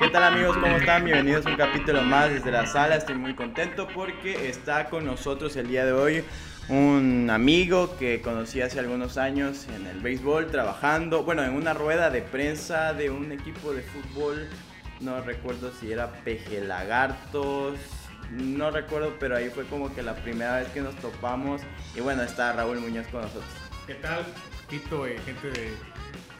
¿Qué tal amigos? ¿Cómo están? Bienvenidos a un capítulo más desde la sala. Estoy muy contento porque está con nosotros el día de hoy un amigo que conocí hace algunos años en el béisbol trabajando, bueno, en una rueda de prensa de un equipo de fútbol, no recuerdo si era Peje Lagartos, no recuerdo, pero ahí fue como que la primera vez que nos topamos y bueno, está Raúl Muñoz con nosotros. ¿Qué tal? Tito, eh, gente de,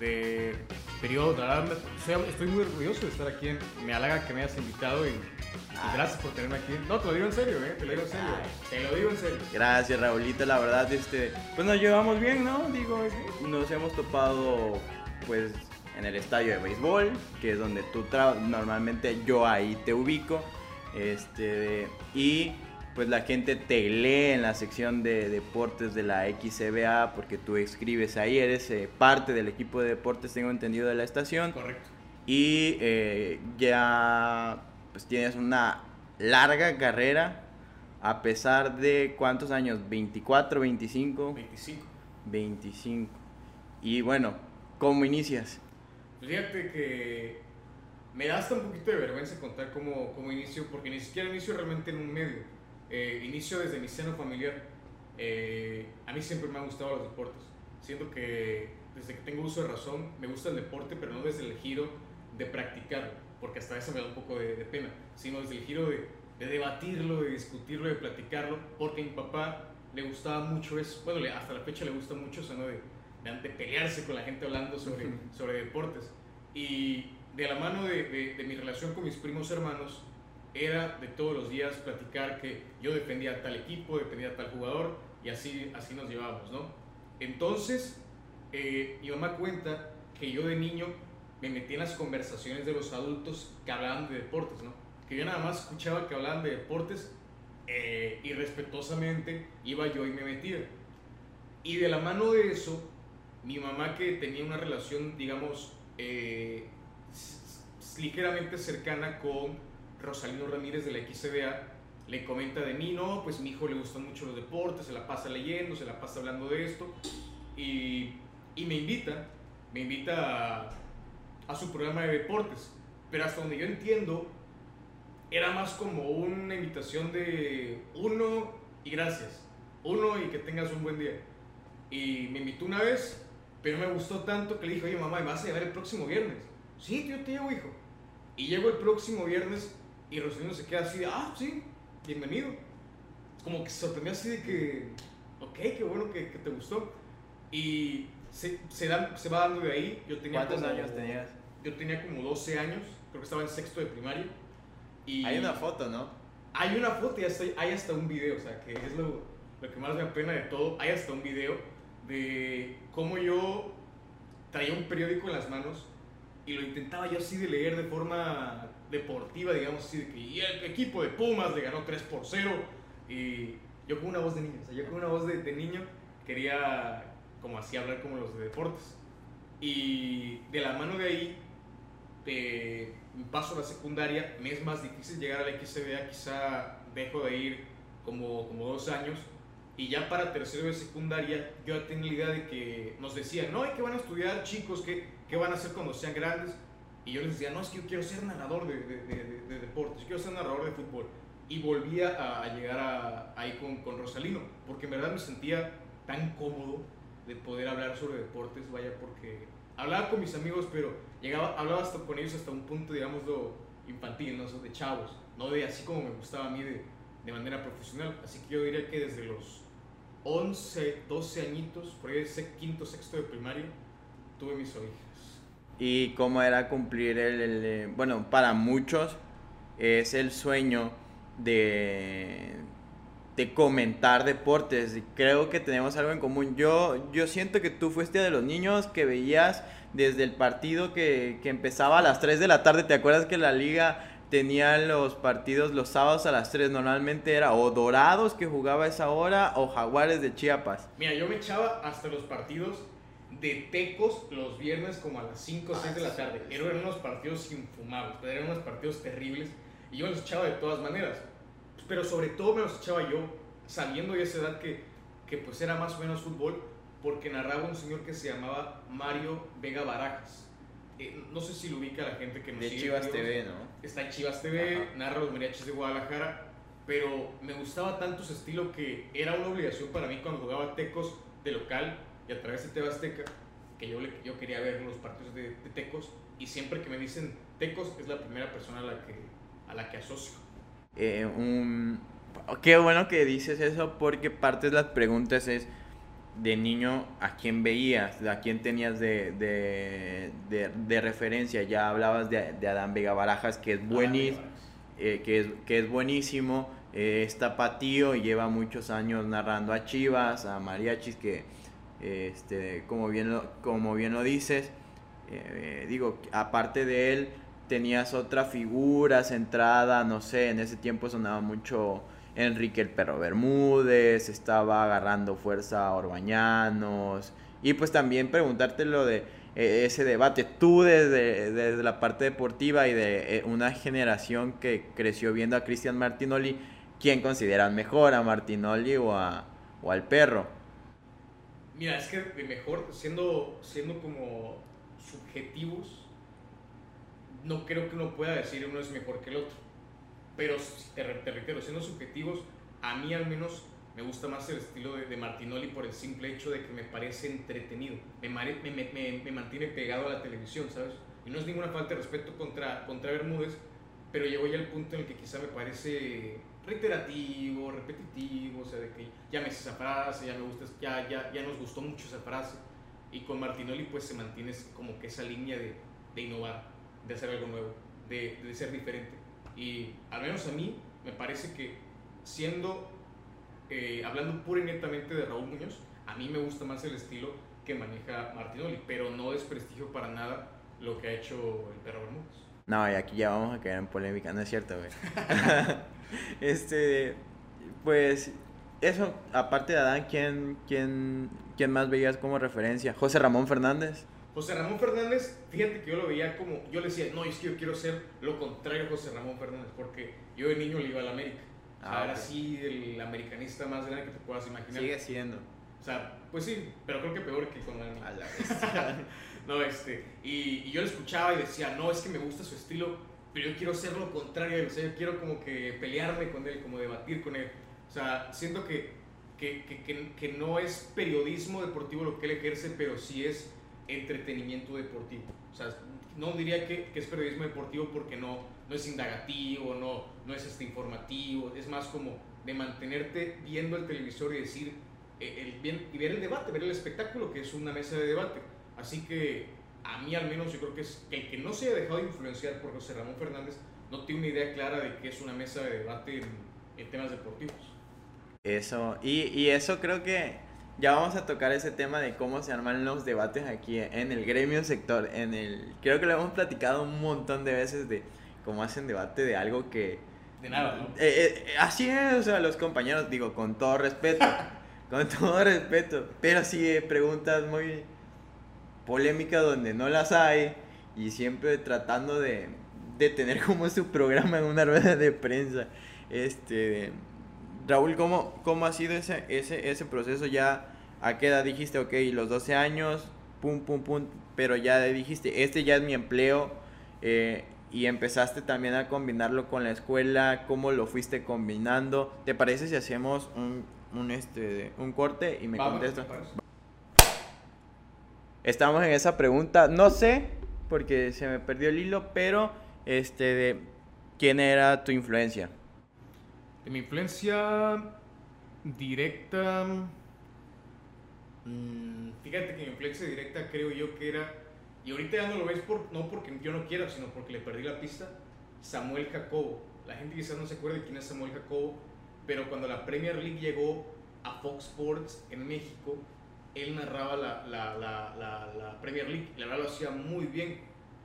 de periodo, la verdad, soy- estoy muy orgulloso de estar aquí, en- me halaga que me hayas invitado y, y gracias por tenerme aquí. No, te lo digo en serio, eh, te lo digo en serio, te lo digo en serio. Gracias Raulito, la verdad, este, pues nos llevamos bien, ¿no? Digo, nos hemos topado pues en el estadio de béisbol, que es donde tú tra- normalmente yo ahí te ubico, este, y pues la gente te lee en la sección de deportes de la XCBA porque tú escribes ahí, eres eh, parte del equipo de deportes, tengo entendido, de la estación Correcto. y eh, ya pues tienes una larga carrera a pesar de cuántos años 24 25 25. 25 y bueno cómo inicias Pues fíjate que me da hasta un poquito de vergüenza contar cómo, cómo inicio, porque ni siquiera inicio realmente en un medio. Eh, inicio desde mi seno familiar. Eh, a mí siempre me han gustado los deportes. Siento que desde que tengo uso de razón me gusta el deporte, pero no desde el giro de practicarlo, porque hasta eso me da un poco de, de pena, sino desde el giro de, de debatirlo, de discutirlo, de platicarlo, porque a mi papá le gustaba mucho eso. Bueno, hasta la fecha le gusta mucho eso, ¿no? De, de, pelearse con la gente hablando sobre, sobre deportes. Y de la mano de mi relación con mis primos hermanos, era de todos los días platicar que yo defendía a tal equipo, defendía a tal jugador, y así, así nos llevábamos, ¿no? Entonces, eh, mi mamá cuenta que yo de niño me metí en las conversaciones de los adultos que hablaban de deportes, ¿no? Que yo nada más escuchaba que hablaban de deportes eh, y respetuosamente iba yo y me metía. Y de la mano de eso, mi mamá que tenía una relación, digamos, eh, ligeramente cercana con Rosalino Ramírez de la XCBA, le comenta de mí, no, pues mi hijo le gustan mucho los deportes, se la pasa leyendo, se la pasa hablando de esto, y, y me invita, me invita a, a su programa de deportes, pero hasta donde yo entiendo, era más como una invitación de uno y gracias, uno y que tengas un buen día. Y me invitó una vez, pero me gustó tanto que le dije, oye mamá, ¿me vas a llevar el próximo viernes? Sí, yo te llevo, hijo. Y llego el próximo viernes y Rosalino se queda así de, ah, sí, bienvenido. Como que se sorprendió así de que, ok, qué bueno que, que te gustó. Y se, se, va dando de ahí. Yo tenía cuántos como- años tenías Yo tenía como 12 años, creo que estaba en sexto de primaria. Y hay una foto no hay una foto y hasta, hay hasta un video, o sea, que es lo, lo que más me apena de todo. Hay hasta un video de cómo yo traía un periódico en las manos y lo intentaba yo así de leer de forma deportiva, digamos así, de que "Y el equipo de Pumas le ganó 3 por 0. Y yo con una voz de niño, o sea, yo con una voz de, niño quería como así hablar como los de deportes. Y de la mano de ahí, paso a la secundaria, me es más difícil llegar a la XCBA, quizá dejo de ir como, como dos años. Y ya para tercero de secundaria, yo ya tenía la idea de que nos decían, no, ¿y qué van a estudiar chicos? ¿Qué, qué van a hacer cuando sean grandes? Y yo les decía, no, es que yo quiero ser narrador de, de, de- de- de deportes, yo quiero ser narrador de fútbol. Y volvía a, llegar ahí con, con Rosalino, porque en verdad me sentía tan cómodo de poder hablar sobre deportes, vaya, porque hablaba con mis amigos, pero llegaba, hablaba con ellos hasta un punto, digámoslo, infantil, ¿no? De chavos, no de así como me gustaba a mí de, de manera profesional. Así que yo diría que desde los 11, 12 añitos, por ahí ese quinto, sexto de primaria, tuve mis orejas. Y cómo era cumplir el, el, eh, bueno para muchos es el sueño de de comentar deportes. Creo que tenemos algo en común. Yo yo siento que tú fuiste de los niños que veías desde el partido que, que empezaba a las 3 de la tarde. Te acuerdas que la liga tenía los partidos los sábados a las 3 normalmente era o Dorados que jugaba a esa hora o Jaguares de Chiapas. Mira, yo me echaba hasta los partidos de Tecos los viernes como a las 5 o 6 de la tarde. Eran unos partidos infumables, pero eran unos partidos terribles. Y yo me los echaba de todas maneras. Pero sobre todo me los echaba yo, sabiendo de esa edad que, que pues era más o menos fútbol, porque narraba un señor que se llamaba Mario Vega Barajas. eh, no sé si lo ubica la gente que nos De sigue, Chivas. TV, ¿no? Está en Chivas TV, Ajá. narra los mariachis de Guadalajara, pero me gustaba tanto su estilo que era una obligación para mí cuando jugaba Tecos de local y a través de TV Azteca, que yo, le- yo quería ver los partidos de, de Tecos y siempre que me dicen Tecos es la primera persona a la que, a la que asocio. Eh, un... Qué bueno que dices eso porque parte de las preguntas es de niño a quién veías, a quién tenías de, de, de- de referencia. Ya hablabas de, de Adán Vega Barajas, que es buenísimo, eh, que, es, que es buenísimo, eh, es tapatío y lleva muchos años narrando a Chivas, a Mariachis, que este, como, bien lo, como bien lo dices, eh, digo, aparte de él, tenías otra figura centrada, no sé, en ese tiempo sonaba mucho Enrique el Perro Bermúdez, estaba agarrando fuerza a Orbañanos, y pues también preguntarte lo de eh, ese debate, tú desde, desde la parte deportiva y de eh, una generación que creció viendo a Cristian Martinoli, ¿quién consideras mejor, a Martinoli o, a, o al perro? Mira, es que de mejor, siendo, siendo como subjetivos, no creo que uno pueda decir uno es mejor que el otro. Pero te, re- te reitero, siendo subjetivos, a mí al menos me gusta más el estilo de, Martinoli por el simple hecho de que me parece entretenido. Me- me- me mantiene pegado a la televisión, ¿sabes? Y no es ninguna falta de respeto contra, contra Bermúdez, pero llegó ya el punto en el que quizá me parece reiterativo, repetitivo, o sea, de que ya me esa frase, ya me gusta, ya, ya, ya nos gustó mucho esa frase. Y con Martinoli pues se mantiene como que esa línea de, de innovar, de hacer algo nuevo, de, de ser diferente. Y al menos a mí me parece que siendo, eh, hablando pura y netamente de Raúl Muñoz, a mí me gusta más el estilo que maneja Martinoli, pero no desprestigio para nada lo que ha hecho el perro Bermúdez. No, y aquí ya vamos a caer en polémica, no es cierto, güey. este, pues, eso, aparte de Adán, ¿quién, quién, ¿quién más veías como referencia? José Ramón Fernández. José Ramón Fernández, fíjate que yo lo veía como, yo le decía, no, es que yo quiero ser lo contrario a José Ramón Fernández, porque yo de niño le iba a la América. O sea, Ah, era el americanista más grande que te puedas imaginar. siendo. O sea, pues sí, pero creo que peor que con el A la. No, este, y, yo lo escuchaba y decía, no, es que me gusta su estilo, pero yo quiero ser lo contrario, a él, o sea, yo quiero como que pelearme con él, como debatir con él. O sea, siento que, que, que, que, no es periodismo deportivo lo que él ejerce, pero sí es entretenimiento deportivo. O sea, no diría que, que es periodismo deportivo porque no, no es indagativo, no, no es este informativo, es más como de mantenerte viendo el televisor y decir, eh, el, bien, y ver el debate, ver el espectáculo, que es una mesa de debate. Así que a mí al menos yo creo que es que el que no se haya dejado de influenciar por José Ramón Fernández no tiene una idea clara de qué es una mesa de debate en, en temas deportivos. Eso, y, y eso creo que ya vamos a tocar ese tema de cómo se arman los debates aquí en el gremio sector. En el, creo que lo hemos platicado un montón de veces de cómo hacen debate de algo que... De nada, ¿no? Eh, eh, así es, o sea, los compañeros, digo, con todo respeto, con todo respeto, pero sí eh, preguntas muy polémicas donde no las hay y siempre tratando de, de tener como su programa en una rueda de prensa. Este, Raúl, ¿cómo, cómo ha sido ese, ese, ese proceso? Ya, ¿a qué edad dijiste, ok, los 12 años, pum, pum, pum, pero ya dijiste, este ya es mi empleo, eh, y empezaste también a combinarlo con la escuela, ¿cómo lo fuiste combinando? ¿Te parece si hacemos un, un, este, un corte y me contestas? Estamos en esa pregunta, no sé, porque se me perdió el hilo, pero este, de, ¿quién era tu influencia? De mi influencia directa. mm, Fíjate que mi influencia directa creo yo que era. Y ahorita ya no lo ves por, no porque yo no quiera, sino porque le perdí la pista. Samuel Jacobo. La gente quizás no se acuerde quién es Samuel Jacobo, pero cuando la Premier League llegó a Fox Sports en México, él narraba la, la, la, la, Premier League. La verdad lo hacía muy bien.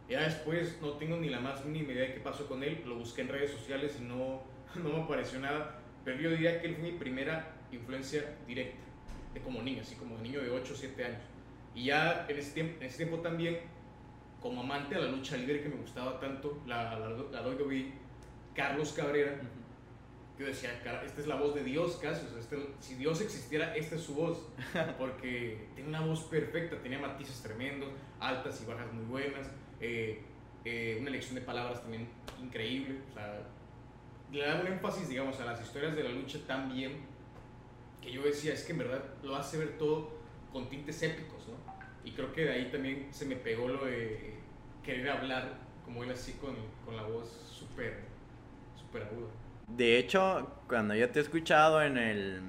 Ya después no tengo ni la más mínima idea de qué pasó con él. Lo busqué en redes sociales y no, no me apareció nada. Pero yo diría que él fue mi primera influencia directa, de como niño, así como niño de 8 o 7 años. Y ya en ese tiempo, en ese tiempo también, como amante a la lucha libre que me gustaba tanto, la, la, la WWE, Carlos Cabrera, yo decía, "Cara, esta es la voz de Dios casi, o sea, este- si Dios existiera, esta es su voz, porque tiene una voz perfecta, tenía matices tremendos, altas y bajas muy buenas, eh, eh, una elección de palabras también increíble, o sea, le da un énfasis, digamos, a las historias de la lucha tan bien que yo decía, es que en verdad lo hace ver todo con tintes épicos, ¿no? Y creo que de ahí también se me pegó lo de querer hablar como él así con, con la voz súper, súper aguda. De hecho, cuando yo te he escuchado en, el,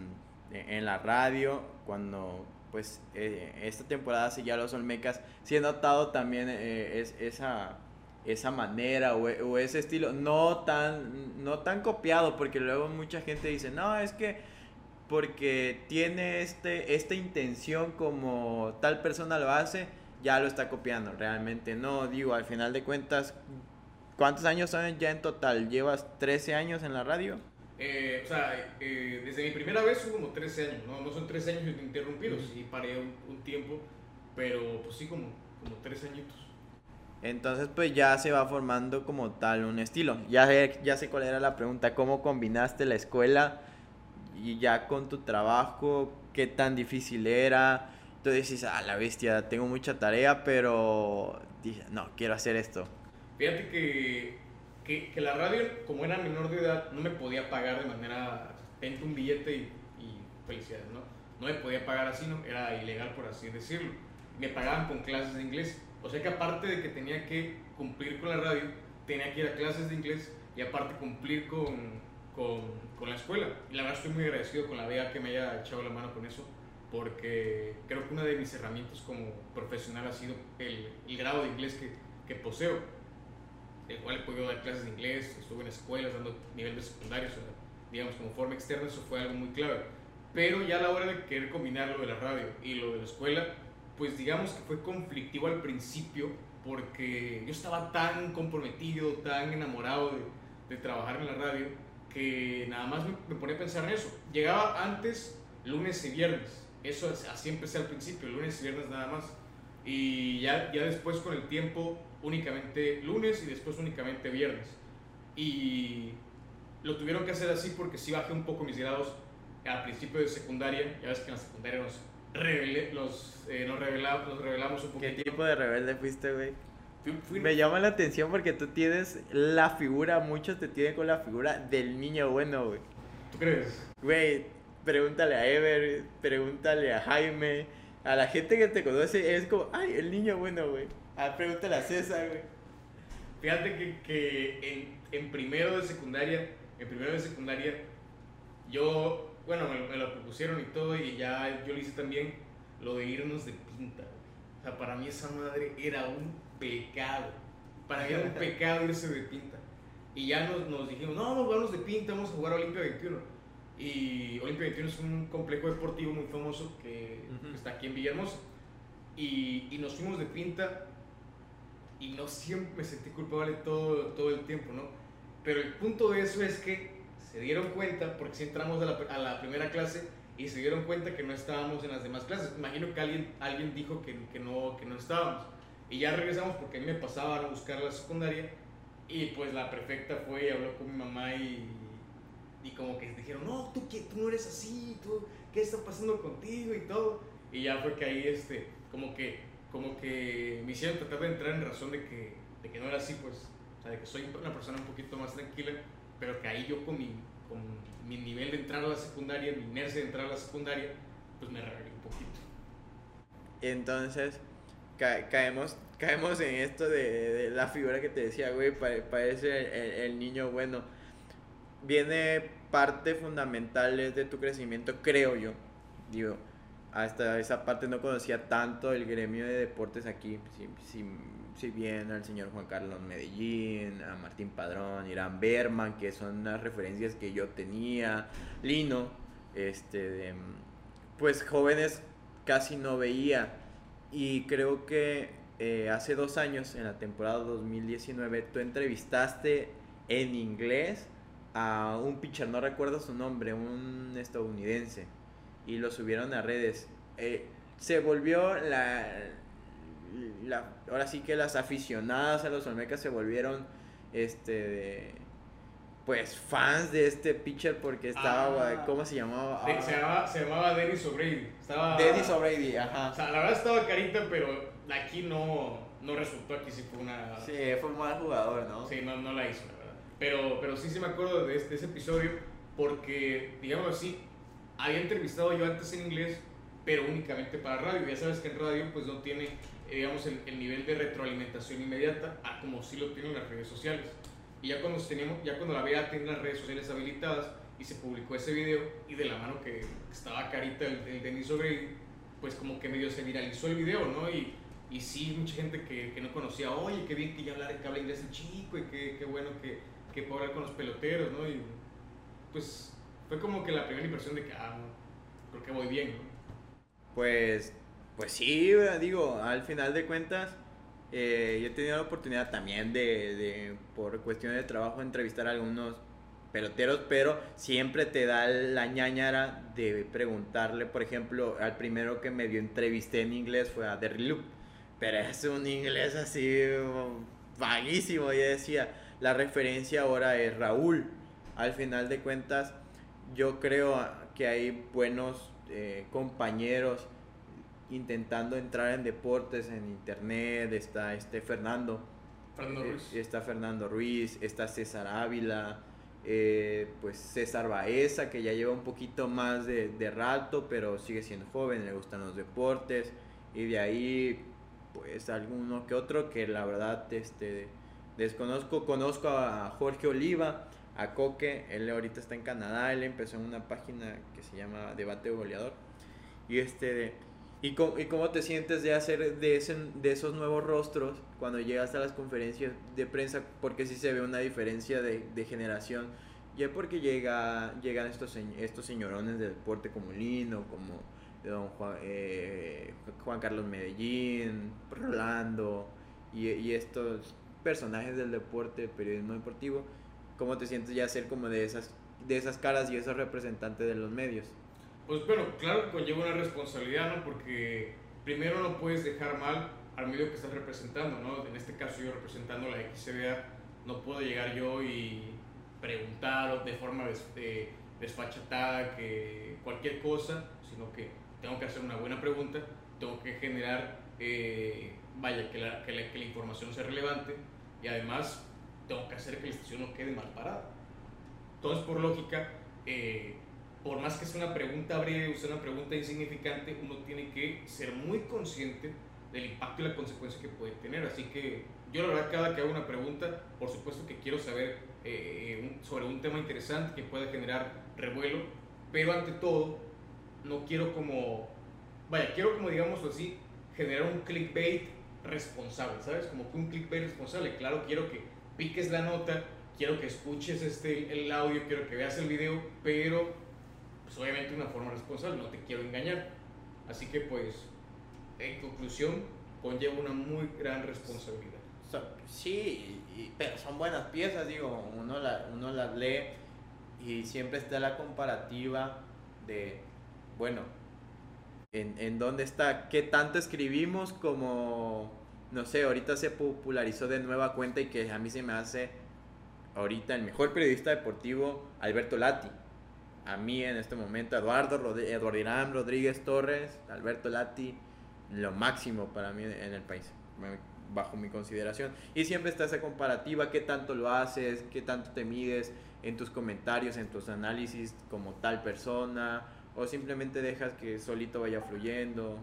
en la radio, cuando pues eh, esta temporada seguía los Olmecas, sí he notado también eh, es, esa, esa manera o, o, ese estilo, no tan, no tan copiado, porque luego mucha gente dice, no, es que porque tiene este, esta intención como tal persona lo hace, ya lo está copiando, realmente no, digo, al final de cuentas, ¿cuántos años son ya en total? ¿Llevas 13 años en la radio? Eh, o sea, eh, desde mi primera vez son como 13 años, no, no son 13 años interrumpidos, sí paré un, un, tiempo, pero pues sí como, como 13 añitos. Entonces pues ya se va formando como tal un estilo. Ya sé, ya sé cuál era la pregunta, ¿cómo combinaste la escuela y ya con tu trabajo? ¿Qué tan difícil era? Entonces dices, ah, la bestia, tengo mucha tarea, pero dije, no, quiero hacer esto. Fíjate que que, que, la radio, como era menor de edad, no me podía pagar de manera, vente un billete y, y, felicidades, ¿no? No me podía pagar así, ¿no? Era ilegal, por así decirlo. Me pagaban con clases de inglés. O sea que aparte de que tenía que cumplir con la radio, tenía que ir a clases de inglés y aparte cumplir con, con, con la escuela. Y la verdad estoy muy agradecido con la vea que me haya echado la mano con eso, porque creo que una de mis herramientas como profesional ha sido el, el grado de inglés que, que poseo el cual he podido dar clases de inglés, estuve en escuelas dando nivel de secundario, o sea, digamos como forma externa, eso fue algo muy clave. Pero ya a la hora de querer combinar lo de la radio y lo de la escuela, pues digamos que fue conflictivo al principio porque yo estaba tan comprometido, tan enamorado de, de trabajar en la radio, que nada más me, me, ponía a pensar en eso. Llegaba antes lunes y viernes, eso así empecé al principio, lunes y viernes nada más. Y ya, ya después con el tiempo únicamente lunes y después únicamente viernes. Y lo tuvieron que hacer así porque sí bajé un poco mis grados al principio de secundaria. Ya ves que en la secundaria nos, rebelé, los, eh, nos, revelamos, nos revelamos un poco. ¿Qué tipo de rebelde fuiste, güey? Me llama la atención porque tú tienes la figura, muchos te tienen con la figura del niño bueno, güey. ¿Tú crees? Güey, pregúntale a Ever, pregúntale a Jaime, a la gente que te conoce, es como, ay, el niño bueno, güey. Ah, pregúntale a César, güey. Fíjate que, que en, en, primero de secundaria, en primero de secundaria, yo, bueno, me, me, lo propusieron y todo, y ya yo lo hice también, lo de irnos de pinta. O sea, para mí esa madre era un pecado. Para mí era un pecado irse de pinta. Y ya nos, nos dijimos, no, vamos a jugarnos de pinta, vamos a jugar a Olimpia 21. Y Olimpia 21 es un complejo deportivo muy famoso que, uh -huh. que está aquí en Villahermosa. Y, y, nos fuimos de pinta y no siempre me sentí culpable todo, todo el tiempo, ¿no? Pero el punto de eso es que se dieron cuenta, porque si entramos a la, a la, primera clase y se dieron cuenta que no estábamos en las demás clases. Imagino que alguien, alguien dijo que, que, no, que no estábamos. Y ya regresamos porque a mí me pasaba a buscar la secundaria y pues la prefecta fue y habló con mi mamá y, y como que dijeron, no, tú, ¿qué? tú no eres así, tú, ¿qué está pasando contigo? Y todo. Y ya fue que ahí, este, como que como que me hicieron tratar de entrar en razón de que, de que no era así, pues, o sea, de que soy una persona un poquito más tranquila, pero que ahí yo con mi, con mi nivel de entrar a la secundaria, mi inercia de entrar a la secundaria, pues me rebelé un poquito. Entonces, ca caemos, caemos en esto de, la figura que te decía, güey, parece el, el niño bueno. Viene parte fundamental de tu crecimiento, creo yo, digo, hasta esa parte no conocía tanto el gremio de deportes aquí, si, bien al señor Juan Carlos Medellín, a Martín Padrón, Irán Berman, que son unas referencias que yo tenía, Lino, este, de, pues jóvenes casi no veía. Y creo que eh, hace dos años, en la temporada 2019, tú entrevistaste en inglés a un pitcher, no recuerdo su nombre, un estadounidense y lo subieron a redes. Eh, se volvió la, la, Ahora sí que las aficionadas a los Olmecas se volvieron. Este. De, pues fans de este pitcher porque estaba. Ah, ¿Cómo se llamaba? De, se llamaba? Se llamaba Dennis O'Brady. Estaba, Dennis O'Brady, ajá. O sea, la verdad estaba carita, pero aquí no, no resultó aquí, sí fue una... Sí, fue un mal jugador, ¿no? Sí, no, no la hizo, la verdad. Pero, pero sí, sí me acuerdo de, de ese episodio porque, digamos así, había entrevistado yo antes en inglés, pero únicamente para radio. Ya sabes que en radio pues no tiene, eh, digamos, el, el nivel de retroalimentación inmediata a como sí lo tienen las redes sociales. Y ya cuando, teníamos, ya cuando la VEA tiene las redes sociales habilitadas y se publicó ese video y de la mano que estaba carita el, el Denis O'Grady, pues como que medio se viralizó el video, ¿no? Y, y sí, mucha gente que, que no conocía, oye, qué bien que ya habla, que habla inglés el chico y qué, qué bueno que, que puede hablar con los peloteros, ¿no? Y pues fue como que la primera impresión de que, ah, creo que voy bien, ¿no? Pues, pues sí, digo, al final de cuentas, eh, yo he tenido la oportunidad también de, de, por cuestiones de trabajo, entrevistar a algunos peloteros, pero siempre te da la ñañara de preguntarle, por ejemplo, al primero que me dio entrevisté en inglés fue a Derry Loop, pero es un inglés así vaguísimo, y decía, la referencia ahora es Raúl, al final de cuentas, yo creo que hay buenos eh, compañeros intentando entrar en deportes en internet. Está este Fernando. Fernando eh, Ruiz. está Fernando Ruiz, está César Ávila, eh, pues César Baeza, que ya lleva un poquito más de, de, rato, pero sigue siendo joven, le gustan los deportes. Y de ahí, pues alguno que otro que la verdad este, desconozco. Conozco a Jorge Oliva, a Coque, él ahorita está en Canadá, él empezó en una página que se llama Debate Goleador. Y este ¿Y cómo, ¿Y cómo te sientes de hacer de, ese, de esos nuevos rostros cuando llegas a las conferencias de prensa? Porque sí se ve una diferencia de, de generación. Ya porque llega, llegan estos, estos señorones del deporte como Lino, como don Juan, eh, Juan Carlos Medellín, Rolando, y, y estos personajes del deporte, periodismo deportivo ¿Cómo te sientes ya ser como de esas, de esas caras y esos representantes de los medios? Pues bueno, claro conlleva una responsabilidad, ¿no? Porque primero no puedes dejar mal al medio que estás representando, ¿no? En este caso yo representando la XCBA, no puedo llegar yo y preguntar de forma des, de, desfachatada que cualquier cosa, sino que tengo que hacer una buena pregunta, tengo que generar, eh, vaya, que la, que, la, que la información sea relevante y además tengo que hacer que la estación no quede mal parada. Entonces, por lógica, eh, por más que sea una pregunta breve o sea una pregunta insignificante, uno tiene que ser muy consciente del impacto y la consecuencia que puede tener. Así que yo la verdad cada que hago una pregunta, por supuesto que quiero saber eh, sobre un tema interesante que pueda generar revuelo, pero ante todo no quiero como, vaya, quiero como digamos así, generar un clickbait responsable, ¿sabes? Como que un clickbait responsable. Claro, quiero que piques la nota, quiero que escuches este, el audio, quiero que veas el video, pero pues obviamente de una forma responsable, no te quiero engañar. Así que pues, en conclusión, conlleva una muy gran responsabilidad. Sí, pero son buenas piezas, digo, uno, la, uno las lee y siempre está la comparativa de, bueno, en, en dónde está, qué tanto escribimos como no sé, ahorita se popularizó de nueva cuenta y que a mí se me hace ahorita el mejor periodista deportivo, Alberto Lati. A mí en este momento, Eduardo, Eduardo Irán Rodríguez Torres, Alberto Lati, lo máximo para mí en el país, bajo mi consideración. Y siempre está esa comparativa, qué tanto lo haces, qué tanto te mides en tus comentarios, en tus análisis como tal persona, o simplemente dejas que solito vaya fluyendo.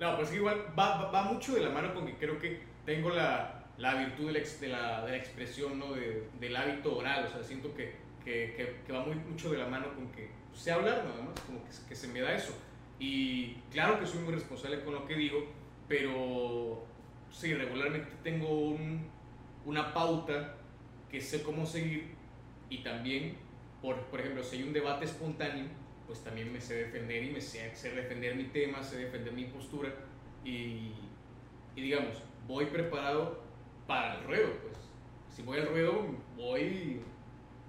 No, pues igual va, va, mucho de la mano con que creo que tengo la, la virtud de la, de la, de la expresión, ¿no? De, del hábito oral, o sea, siento que, que, que, que, va muy, mucho de la mano con que sé hablar nada más, como que se me da eso. Y claro que soy muy responsable con lo que digo, pero sí, regularmente tengo un, una pauta que sé cómo seguir y también, por, por ejemplo, si hay un debate espontáneo, pues también me sé defender y me sé, defender mi tema, sé defender mi postura y, y, digamos, voy preparado para el ruedo, pues. Si voy al ruedo, voy,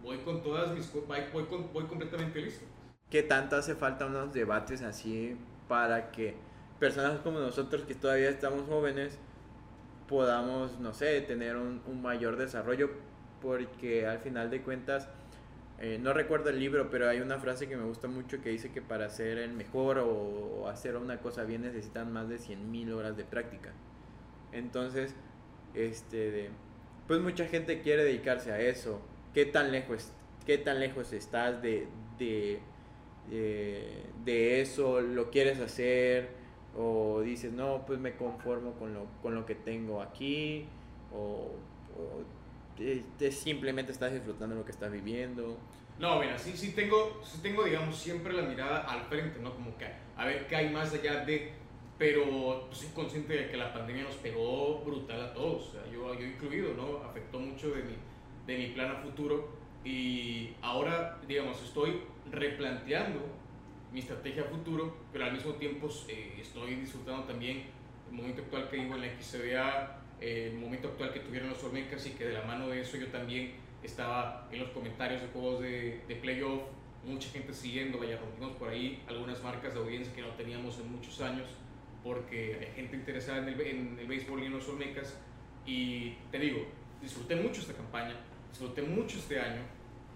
voy con todas mis... Voy, voy, voy completamente listo. ¿Qué tanto hace falta unos debates así para que personas como nosotros que todavía estamos jóvenes podamos, no sé, tener un, un mayor desarrollo? Porque al final de cuentas eh, no recuerdo el libro, pero hay una frase que me gusta mucho que dice que para ser el mejor o, hacer una cosa bien necesitan más de 100.000 horas de práctica. Entonces, este, pues mucha gente quiere dedicarse a eso. ¿Qué tan lejos, qué tan lejos estás de, de, de, eso? ¿Lo quieres hacer? O dices, no, pues me conformo con lo, con lo que tengo aquí. O simplemente estás disfrutando lo que estás viviendo. No, mira, sí, sí tengo, sí tengo, digamos, siempre la mirada al frente, ¿no? Como que a ver qué hay más allá de... Pero pues, soy consciente de que la pandemia nos pegó brutal a todos, o sea, yo, yo incluido, ¿no? Afectó mucho de mi, de mi plan a futuro y ahora, digamos, estoy replanteando mi estrategia a futuro, pero al mismo tiempo eh, estoy disfrutando también el momento actual que vivo en la XCBA, el momento actual que tuvieron los Olmecas y que de la mano de eso yo también estaba en los comentarios de juegos de, de playoff, mucha gente siguiendo, vaya, rompimos por ahí algunas marcas de audiencia que no teníamos en muchos años, porque hay gente interesada en el, en el béisbol y en los Olmecas, y te digo, disfruté mucho esta campaña, disfruté mucho este año,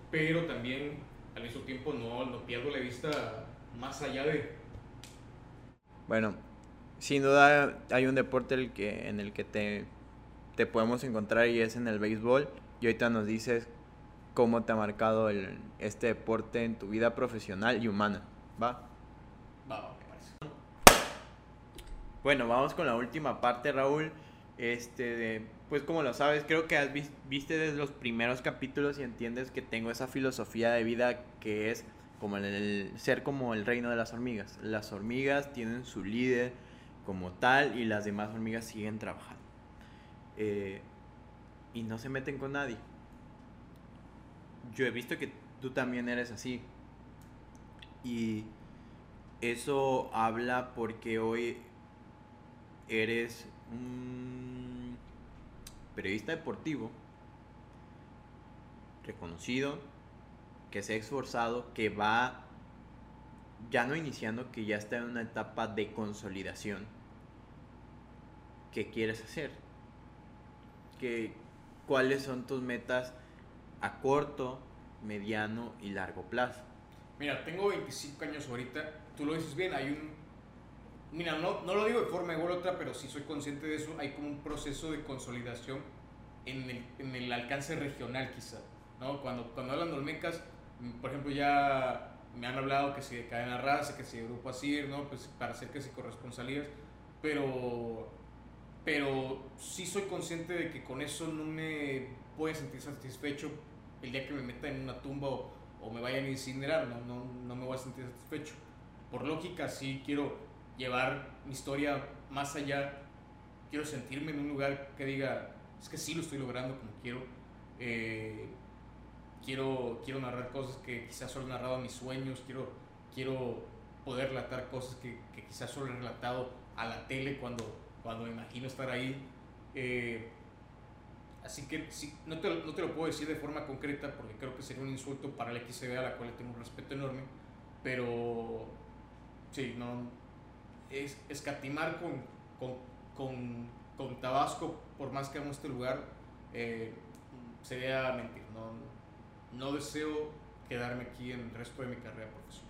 pero también al mismo tiempo no, no pierdo la vista más allá de... Bueno, sin duda hay un deporte el que, en el que te, te podemos encontrar y es en el béisbol y ahorita nos dices cómo te ha marcado el, este deporte en tu vida profesional y humana. ¿Va? Va. Bueno, vamos con la última parte, Raúl. Este, pues como lo sabes, creo que has viste desde los primeros capítulos y entiendes que tengo esa filosofía de vida que es como el, ser como el reino de las hormigas. Las hormigas tienen su líder como tal y las demás hormigas siguen trabajando. Eh, y no se meten con nadie. Yo he visto que tú también eres así. Y eso habla porque hoy eres un periodista deportivo reconocido, que se ha esforzado, que va ya no iniciando, que ya está en una etapa de consolidación. ¿Qué quieres hacer? ¿Qué, ¿Cuáles son tus metas a corto, mediano y largo plazo? Mira, tengo 25 años ahorita, tú lo dices bien, hay un... Mira, no, no lo digo de forma igual otra, pero sí soy consciente de eso, hay como un proceso de consolidación en el, en el alcance regional quizá, ¿no? Cuando, cuando hablan de Olmecas, por ejemplo, ya me han hablado que si de cadena raza, que si de grupo así, ¿no? Pues para hacer que si corresponsalías, pero pero sí soy consciente de que con eso no me voy a sentir satisfecho el día que me meta en una tumba o, o me vayan a incinerar, ¿no? No, no me voy a sentir satisfecho. Por lógica, sí quiero llevar mi historia más allá, quiero sentirme en un lugar que diga, es que sí lo estoy logrando como quiero. Eh, quiero, quiero narrar cosas que quizás solo he narrado a mis sueños, quiero, quiero poder relatar cosas que, que quizás solo he relatado a la tele cuando cuando me imagino estar ahí. Eh, así que sí, no, te, no, te, lo puedo decir de forma concreta porque creo que sería un insulto para la XCB a la cual tengo un respeto enorme, pero sí, no, es escatimar con, con, con, con Tabasco, por más que amo este lugar, eh, sería mentir. No, no deseo quedarme aquí en el resto de mi carrera profesional.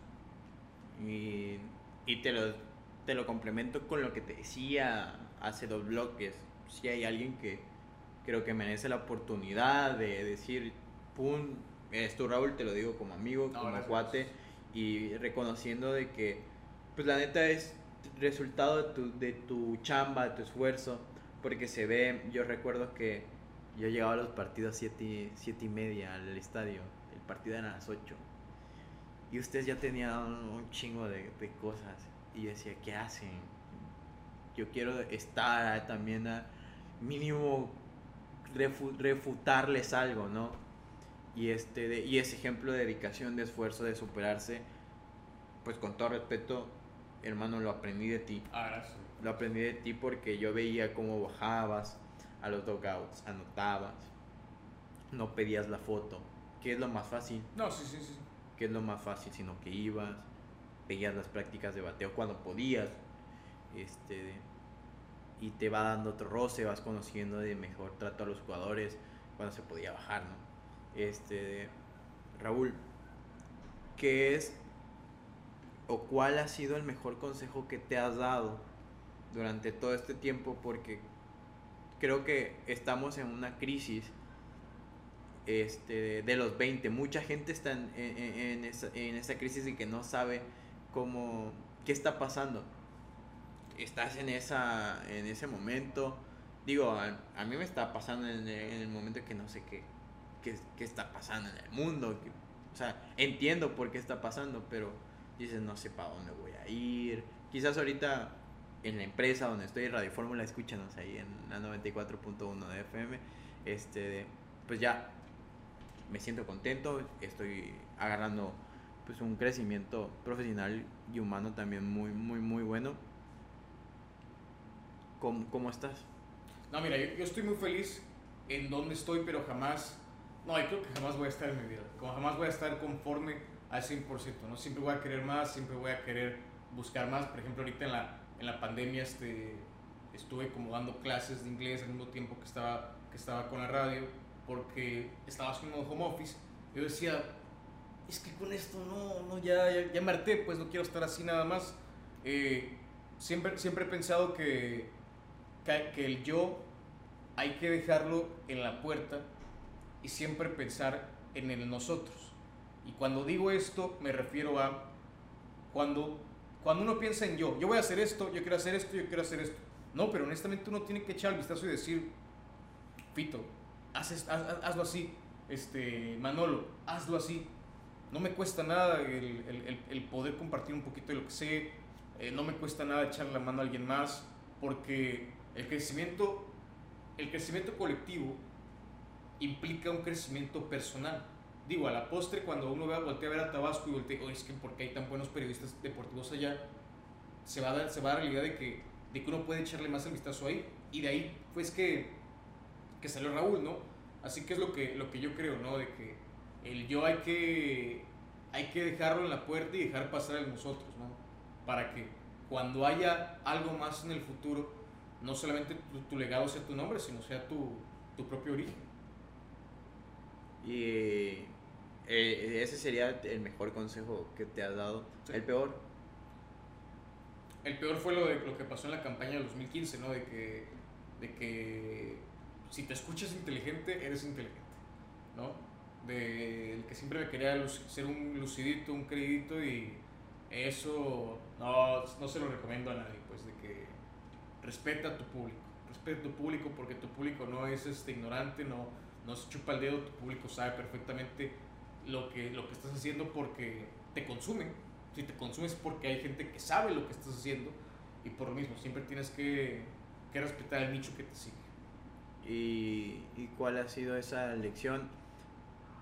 Y, y te lo te lo complemento con lo que te decía hace dos bloques. Si hay alguien que creo que merece la oportunidad de decir, pum, eres tú Raúl, te lo digo como amigo, como cuate, y reconociendo de que, pues la neta es resultado de tu, de tu chamba, de tu esfuerzo, porque se ve, yo recuerdo que yo llegaba a los partidos siete, siete y media al estadio, el partido era a las 8, y ustedes ya tenían un chingo de, de cosas y decía, ¿qué hacen? Yo quiero estar también a mínimo refutarles algo, ¿no? Y, este, y ese ejemplo de dedicación, de esfuerzo, de superarse, pues con todo respeto, hermano, lo aprendí de ti. Ah, Lo aprendí de ti porque yo veía cómo bajabas a los dogouts, anotabas, no pedías la foto, que es lo más fácil. No, sí, sí, sí. Que es lo más fácil, sino que ibas, veías las prácticas de bateo cuando podías. Este, y te va dando otro roce, vas conociendo de mejor trato a los jugadores cuando se podía bajar, ¿no? Este, Raúl, ¿qué es o cuál ha sido el mejor consejo que te has dado durante todo este tiempo? Porque creo que estamos en una crisis este, de los 20. Mucha gente está en, en, en, esa, crisis y que no sabe cómo, qué está pasando. Estás en, esa, en ese momento. Digo, a, mí me está pasando en el, momento que no sé qué, qué, qué, está pasando en el mundo. o sea, entiendo por qué está pasando, pero dices, no sé para dónde voy a ir. Quizás ahorita en la empresa donde estoy, Radio Fórmula, escúchanos ahí en la 94.1 de FM. Este, pues ya me siento contento, estoy agarrando pues un crecimiento profesional y humano también muy, muy, muy bueno. ¿Cómo, cómo estás? No, mira, yo, estoy muy feliz en donde estoy, pero jamás, no, yo creo que jamás voy a estar en mi vida, como jamás voy a estar conforme al 100%, ¿no? Siempre voy a querer más, siempre voy a querer buscar más, por ejemplo, ahorita en la, en la pandemia este, estuve como dando clases de inglés al mismo tiempo que estaba, que estaba con la radio porque estaba haciendo home office. Yo decía, es que con esto no, no ya, ya, ya me harté, pues no quiero estar así nada más. Eh, siempre, siempre he pensado que, que, el yo hay que dejarlo en la puerta y siempre pensar en el nosotros. Y cuando digo esto me refiero a cuando, cuando uno piensa en yo, yo voy a hacer esto, yo quiero hacer esto, yo quiero hacer esto. No, pero honestamente uno tiene que echar el vistazo y decir, Pito, hazlo así, este, Manolo, hazlo así. No me cuesta nada el, poder compartir un poquito de lo que sé, eh, no me cuesta nada echarle la mano a alguien más, porque el crecimiento, el crecimiento colectivo implica un crecimiento personal. Digo, a la postre, cuando uno ve, voltea a ver a Tabasco y voltea, oh, es que porque hay tan buenos periodistas deportivos allá, se va a dar, se va a la idea de que, de que uno puede echarle más el vistazo ahí. Y de ahí, pues que que salió Raúl, ¿no? Así que es lo que, lo que yo creo, ¿no? De que el yo hay que, hay que dejarlo en la puerta y dejar pasar a nosotros, ¿no? Para que cuando haya algo más en el futuro, no solamente tu, legado sea tu nombre, sino sea tu, tu propio origen. Y eh, ese sería el mejor consejo que te has dado. ¿El peor? El peor fue lo, de, lo que pasó en la campaña del 2015, ¿no? De que, de que si te escuchas inteligente, eres inteligente, ¿no? De el que siempre me quería ser un lucidito, un crédito y eso no, no se lo recomiendo a nadie, pues de que respeta a tu público, respeta a tu público porque tu público no es este, ignorante, no, no se chupa el dedo, tu público sabe perfectamente lo que, lo que estás haciendo porque te consume. Si te consumes es porque hay gente que sabe lo que estás haciendo y por lo mismo siempre tienes que, que respetar el nicho que te sigue y, cuál ha sido esa lección.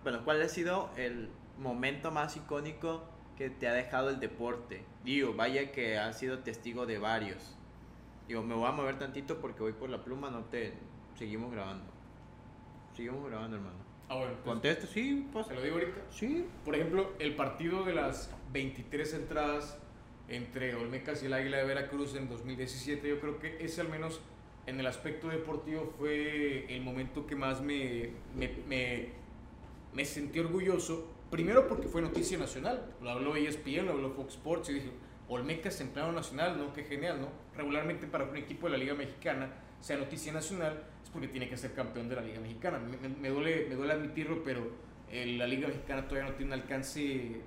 Bueno, cuál ha sido el momento más icónico que te ha dejado el deporte. Digo, vaya que has sido testigo de varios. Digo, me voy a mover tantito porque voy por la pluma, no te... Seguimos grabando. Seguimos grabando, hermano. Ah, bueno. Pues, Contesta, sí, pues. ¿Te lo digo ahorita? Sí. Por ejemplo, el partido de las 23 entradas entre Olmecas y el Águila de Veracruz en 2017, yo creo que ese al menos en el aspecto deportivo fue el momento que más me, me, me, me sentí orgulloso. Primero porque fue noticia nacional. Lo habló ESPN, lo habló Fox Sports y dije, Olmecas en plano nacional, ¿no? Qué genial, ¿no? Regularmente para un equipo de la Liga Mexicana sea noticia nacional es porque tiene que ser campeón de la Liga Mexicana. Me, me, duele, me duele admitirlo, pero la Liga Mexicana todavía no tiene un alcance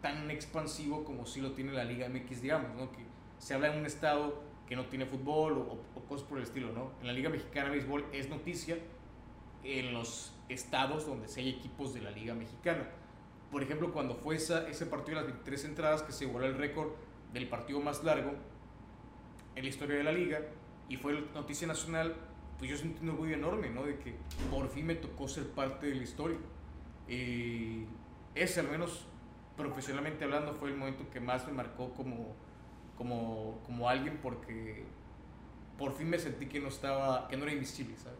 tan expansivo como sí lo tiene la Liga MX, digamos, ¿no? Que se habla en un estado que no tiene fútbol o, cosas por el estilo, ¿no? En la Liga Mexicana Béisbol es noticia en los estados donde se hay equipos de la Liga Mexicana. Por ejemplo, cuando fue esa, ese partido de las 23 entradas que se igualó el récord del partido más largo en la historia de la liga y fue noticia nacional, pues yo sentí un orgullo enorme, ¿no? De que por fin me tocó ser parte de la historia. Y ese, al menos profesionalmente hablando, fue el momento que más me marcó como como, como alguien porque por fin me sentí que no estaba, que no era invisible, ¿sabes?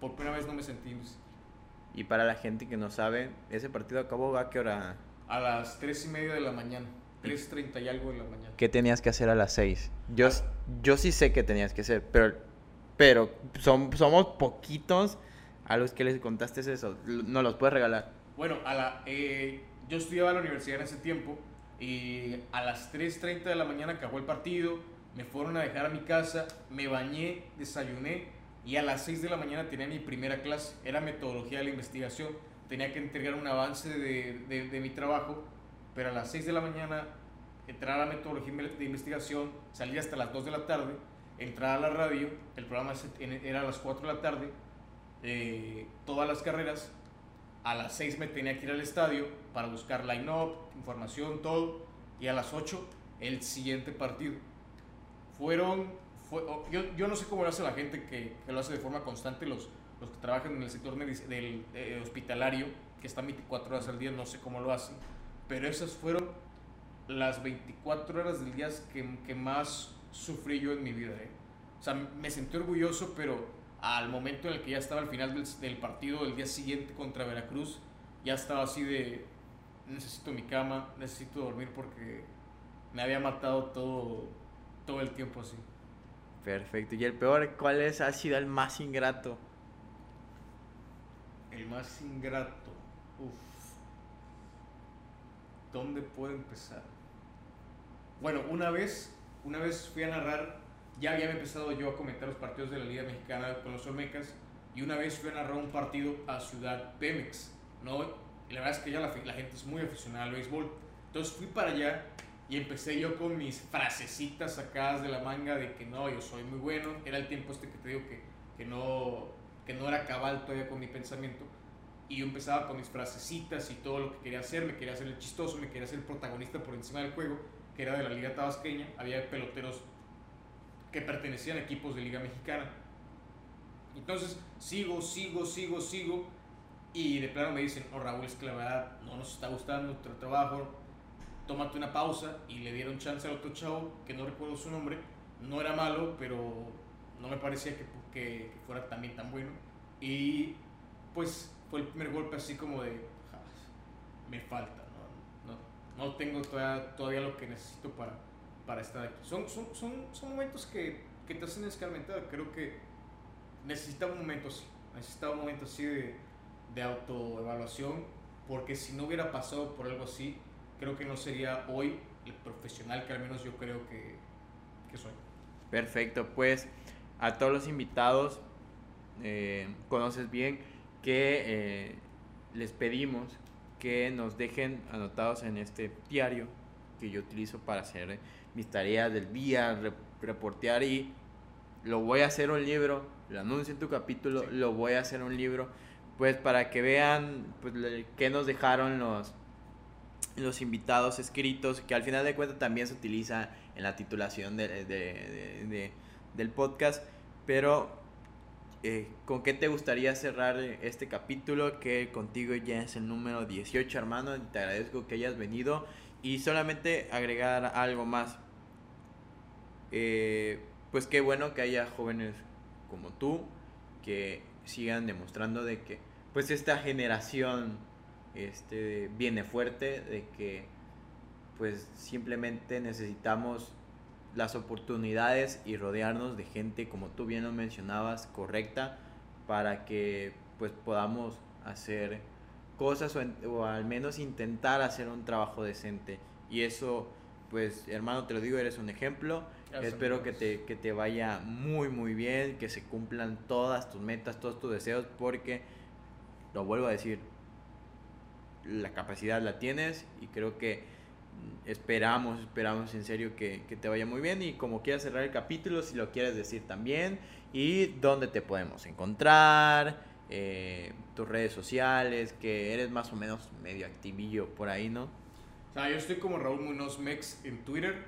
Por primera vez no me sentí invisible. Y para la gente que no sabe, ese partido acabó a qué hora? A las 3 y media de la mañana. 3.30 y algo de la mañana. ¿Qué tenías que hacer a las 6? Yo, ah. yo sí sé que tenías que hacer, pero, pero son, somos poquitos a los que les contaste eso. ¿No los puedes regalar? Bueno, a la, eh, yo estudiaba en la universidad en ese tiempo y a las 3.30 de la mañana acabó el partido, me fueron a dejar a mi casa, me bañé, desayuné y a las 6 de la mañana tenía mi primera clase, era metodología de la investigación, tenía que entregar un avance de, de, de mi trabajo, pero a las 6 de la mañana entrar a la metodología de investigación, salir hasta las 2 de la tarde, entrar a la radio, el programa era a las 4 de la tarde, eh, todas las carreras, a las 6 me tenía que ir al estadio para buscar line-up, información, todo, y a las 8 el siguiente partido. Fueron, yo, yo, no sé cómo lo hace la gente que, que, lo hace de forma constante, los, los que trabajan en el sector del eh, hospitalario, que están 24 horas al día, no sé cómo lo hacen, pero esas fueron las 24 horas del día que, que más sufrí yo en mi vida. ¿eh? O sea, me sentí orgulloso, pero al momento en el que ya estaba al final del, del, partido del día siguiente contra Veracruz, ya estaba así de, necesito mi cama, necesito dormir porque me había matado todo, todo el tiempo así. Perfecto. ¿Y el peor cuál es, ha sido el más ingrato? El más ingrato. Uf. ¿Dónde puedo empezar? Bueno, una vez, una vez fui a narrar, ya había empezado yo a comentar los partidos de la Liga Mexicana con los Olmecas, y una vez fui a narrar un partido a Ciudad Pemex, ¿no? Y la verdad es que ya la, la gente es muy aficionada al béisbol. Entonces fui para allá y empecé yo con mis frasecitas sacadas de la manga de que no, yo soy muy bueno. Era el tiempo este que te digo que, que, no, que no era cabal todavía con mi pensamiento. Y yo empezaba con mis frasecitas y todo lo que quería hacer. Me quería hacer el chistoso, me quería hacer el protagonista por encima del juego, que era de la Liga Tabasqueña. Había peloteros que pertenecían a equipos de Liga Mexicana. Entonces sigo, sigo, sigo, sigo. Y de plano me dicen, oh Raúl, es que la verdad no nos está gustando nuestro trabajo, tómate una pausa. Y le dieron chance al otro chavo, que no recuerdo su nombre. No era malo, pero no me parecía que, que, que fuera también tan bueno. Y pues fue el primer golpe así como de, me falta, no, no, no tengo todavía, todavía, lo que necesito para, para estar aquí. Son, son, son, son momentos que, que, te hacen escarmentar. Creo que necesitaba un momento así, necesitaba un momento así de, de autoevaluación, porque si no hubiera pasado por algo así, creo que no sería hoy el profesional que al menos yo creo que, que soy. Perfecto, pues a todos los invitados, eh, conoces bien que eh, les pedimos que nos dejen anotados en este diario que yo utilizo para hacer mis tareas del día, reportear y lo voy a hacer un libro, lo anuncio en tu capítulo, sí. lo voy a hacer un libro, pues para que vean pues, qué nos dejaron los, los invitados escritos, que al final de cuentas también se utiliza en la titulación de, de, de, del podcast, pero eh, ¿con qué te gustaría cerrar este capítulo? Que contigo ya es el número 18, hermano. Te agradezco que hayas venido. Y solamente agregar algo más. Eh, pues qué bueno que haya jóvenes como tú que sigan demostrando de que pues esta generación este, viene fuerte, de que pues simplemente necesitamos las oportunidades y rodearnos de gente, como tú bien lo mencionabas, correcta, para que pues podamos hacer cosas o, al menos intentar hacer un trabajo decente. Y eso, pues hermano, te lo digo, eres un ejemplo. Espero que te, que te vaya muy, muy bien, que se cumplan todas tus metas, todos tus deseos, porque, lo vuelvo a decir, la capacidad la tienes y creo que esperamos, esperamos en serio que, que, te vaya muy bien y como quieras cerrar el capítulo, si lo quieres decir también y dónde te podemos encontrar, eh, tus redes sociales, que eres más o menos medio activillo por ahí, ¿no? O sea, yo estoy como Raúl Munoz Mex en Twitter,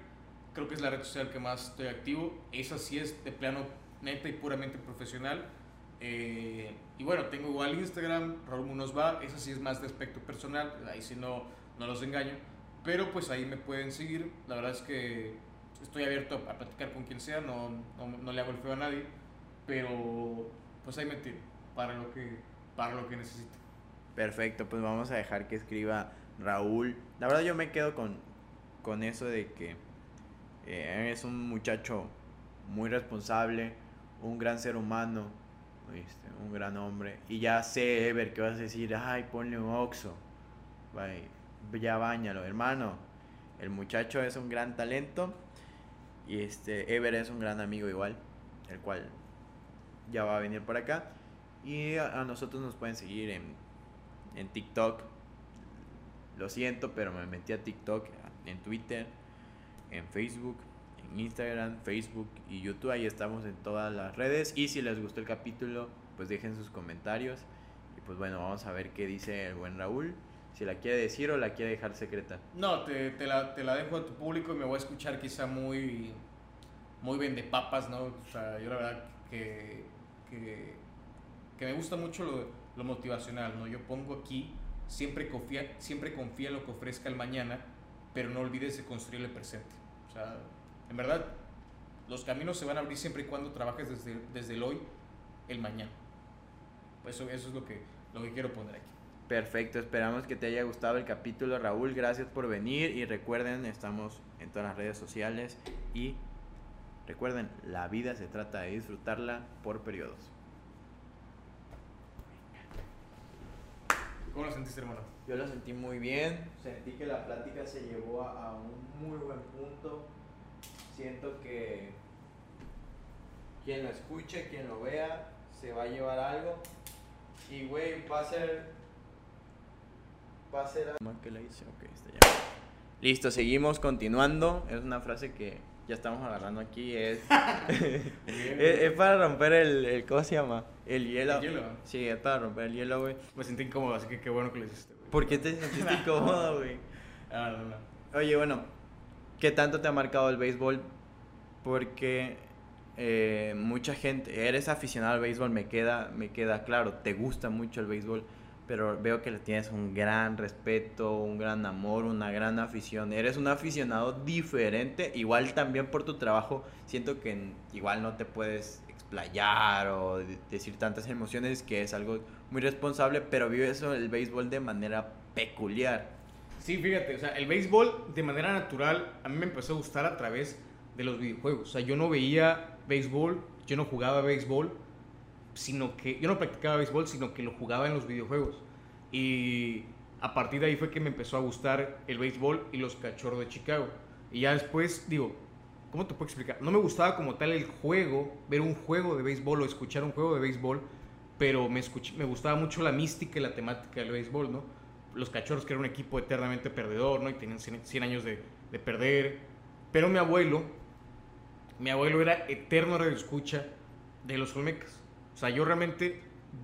creo que es la red social que más estoy activo, esa sí es de plano neta y puramente profesional. Eh, y bueno, tengo igual Instagram, Raúl Munoz va, esa sí es más de aspecto personal, ahí sí no, no los engaño. Pero pues ahí me pueden seguir. La verdad es que estoy abierto a platicar con quien sea, no, no, no le hago el feo a nadie. Pero pues ahí me tiro para lo que, para lo que necesite. Perfecto, pues vamos a dejar que escriba Raúl. La verdad yo me quedo con, con eso de que eh, es un muchacho muy responsable, un gran ser humano, ¿viste? un gran hombre. Y ya sé, Ever, que vas a decir, ay, ponle un oxo. Bye ya bañalo, hermano. El muchacho es un gran talento y este Ever es un gran amigo igual, el cual ya va a venir por acá. Y a, a nosotros nos pueden seguir en, en TikTok. Lo siento, pero me metí a TikTok, en Twitter, en Facebook, en Instagram, Facebook y YouTube. Ahí estamos en todas las redes. Y si les gustó el capítulo, pues dejen sus comentarios. Y pues bueno, vamos a ver qué dice el buen Raúl. Si la quiere decir o la quiere dejar secreta. No, te, la, te la dejo a tu público y me voy a escuchar quizá muy, muy papas, ¿no? O sea, yo la verdad que, que, me gusta mucho lo, lo, motivacional, ¿no? Yo pongo aquí, siempre confía, siempre confía en lo que ofrezca el mañana, pero no olvides de construir el presente. O sea, en verdad, los caminos se van a abrir siempre y cuando trabajes desde, desde el hoy, el mañana. Eso, eso es lo que, lo que quiero poner aquí. Perfecto, esperamos que te haya gustado el capítulo, Raúl. Gracias por venir y recuerden, estamos en todas las redes sociales y recuerden, la vida se trata de disfrutarla por periodos. ¿Cómo lo sentiste, hermano? Yo lo sentí muy bien, sentí que la plática se llevó a, a un muy buen punto. Siento que quien lo escuche, quien lo vea, se va a llevar algo. Y, güey, va a ser va a ser que la hice? Ok, está ya. Listo, seguimos continuando. Es una frase que ya estamos agarrando aquí. Es, es, para romper el, el, ¿Cómo se llama? El hielo. ¿El hielo? Sí, es para romper el hielo, güey. Me sentí incómodo, así que qué bueno que lo hiciste, güey. ¿Por qué te sentiste incómodo, güey? Ah, no, no. Oye, bueno, ¿qué tanto te ha marcado el béisbol? Porque eh, mucha gente, eres aficionado al béisbol, me queda, me queda claro, te gusta mucho el béisbol pero veo que le tienes un gran respeto, un gran amor, una gran afición. Eres un aficionado diferente, igual también por tu trabajo, siento que igual no te puedes explayar o decir tantas emociones, que es algo muy responsable, pero vives el béisbol de manera peculiar. Sí, fíjate, o sea, el béisbol de manera natural a mí me empezó a gustar a través de los videojuegos. O sea, yo no veía béisbol, yo no jugaba béisbol, sino que yo no practicaba béisbol, sino que lo jugaba en los videojuegos. Y a partir de ahí fue que me empezó a gustar el béisbol y los cachorros de Chicago. Y ya después, digo, ¿cómo te puedo explicar? No me gustaba como tal el juego, ver un juego de béisbol o escuchar un juego de béisbol, pero me, me gustaba mucho la mística y la temática del béisbol, ¿no? Los cachorros que era un equipo eternamente perdedor, ¿no? Y tenían 100 años de, de perder. Pero mi abuelo, mi abuelo era eterno radio escucha de los Olmecas. O sea, yo realmente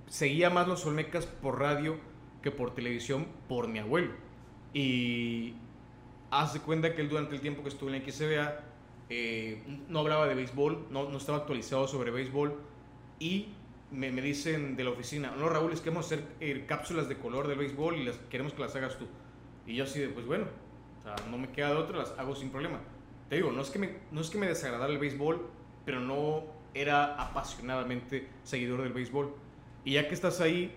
seguía más los Olmecas por radio que por televisión por mi abuelo. Y hace cuenta que él durante el tiempo que estuvo en la XBA eh, no hablaba de béisbol, no, no, estaba actualizado sobre béisbol y me, me, dicen de la oficina, no Raúl, es que vamos a hacer eh, cápsulas de color del béisbol y las, queremos que las hagas tú. Y yo así de, pues bueno, o sea, no me queda de otra, las hago sin problema. Te digo, no es que me, no es que me desagradara el béisbol, pero no era apasionadamente seguidor del béisbol. Y ya que estás ahí,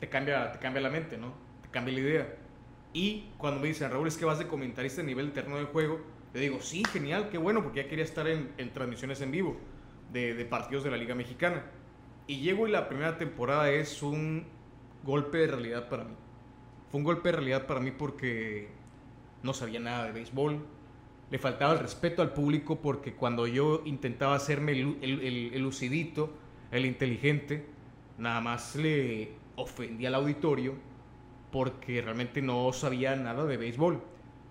te cambia, te cambia la mente, ¿no? Te cambia la idea. Y cuando me dicen, Raúl, es que vas de comentarista a nivel terreno del juego, le digo, sí, genial, qué bueno, porque ya quería estar en, en transmisiones en vivo de, de, partidos de la Liga Mexicana. Y llego y la primera temporada es un golpe de realidad para mí. Fue un golpe de realidad para mí porque no sabía nada de béisbol, le faltaba el respeto al público porque cuando yo intentaba hacerme el, el, el, lucidito, el inteligente, nada más le ofendía al auditorio porque realmente no sabía nada de béisbol.